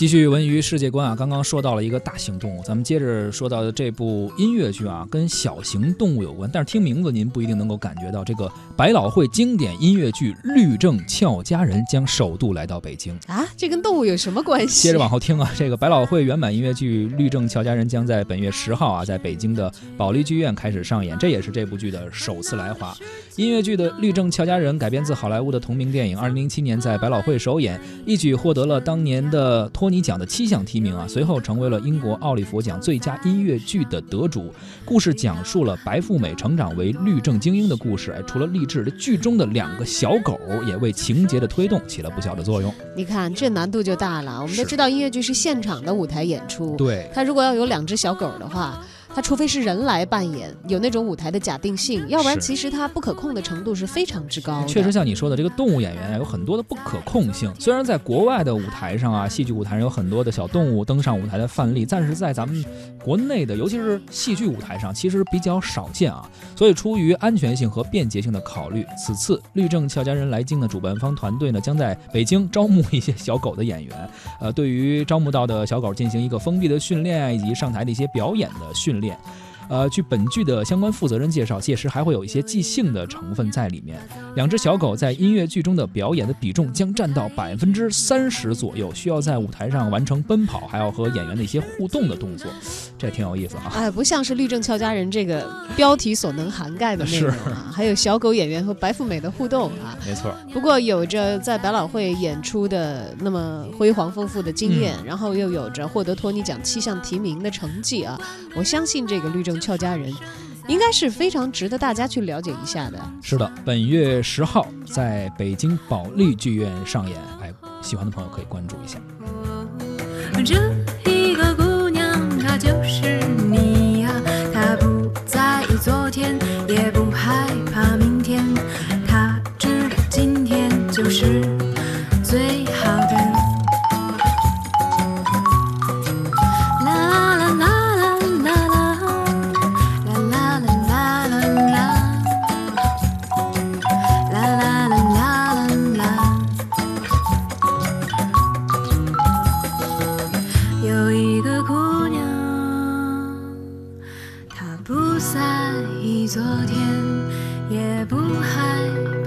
继续文娱世界观啊，刚刚说到了一个大型动物，咱们接着说到的这部音乐剧啊，跟小型动物有关，但是听名字您不一定能够感觉到，这个百老汇经典音乐剧《律政俏佳人》将首度来到北京啊，这跟动物有什么关系？接着往后听啊，这个百老汇原版音乐剧《律政俏佳人》将在本月十号啊，在北京的保利剧院开始上演，这也是这部剧的首次来华。音乐剧的《律政俏佳人》改编自好莱坞的同名电影，二零零七年在百老汇首演，一举获得了当年的托。尼奖的七项提名啊，随后成为了英国奥利弗奖最佳音乐剧的得主。故事讲述了白富美成长为律政精英的故事。哎，除了励志，这剧中的两个小狗也为情节的推动起了不小的作用。你看，这难度就大了。我们都知道音乐剧是现场的舞台演出，对，它如果要有两只小狗的话。它除非是人来扮演，有那种舞台的假定性，要不然其实它不可控的程度是非常之高。确实像你说的，这个动物演员有很多的不可控性。虽然在国外的舞台上啊，戏剧舞台上有很多的小动物登上舞台的范例，但是在咱们国内的，尤其是戏剧舞台上，其实比较少见啊。所以出于安全性和便捷性的考虑，此次律政俏佳人来京的主办方团队呢，将在北京招募一些小狗的演员，呃，对于招募到的小狗进行一个封闭的训练，以及上台的一些表演的训。练。面。呃，据本剧的相关负责人介绍，届时还会有一些即兴的成分在里面。两只小狗在音乐剧中的表演的比重将占到百分之三十左右，需要在舞台上完成奔跑，还要和演员的一些互动的动作，这挺有意思啊。哎，不像是《律政俏佳人》这个标题所能涵盖的内容啊，还有小狗演员和白富美的互动啊。没错。不过有着在百老汇演出的那么辉煌丰富的经验，然后又有着获得托尼奖七项提名的成绩啊，我相信这个律政。俏佳人，应该是非常值得大家去了解一下的。是的，本月十号在北京保利剧院上演，哎，喜欢的朋友可以关注一下。这不在意昨天，也不害。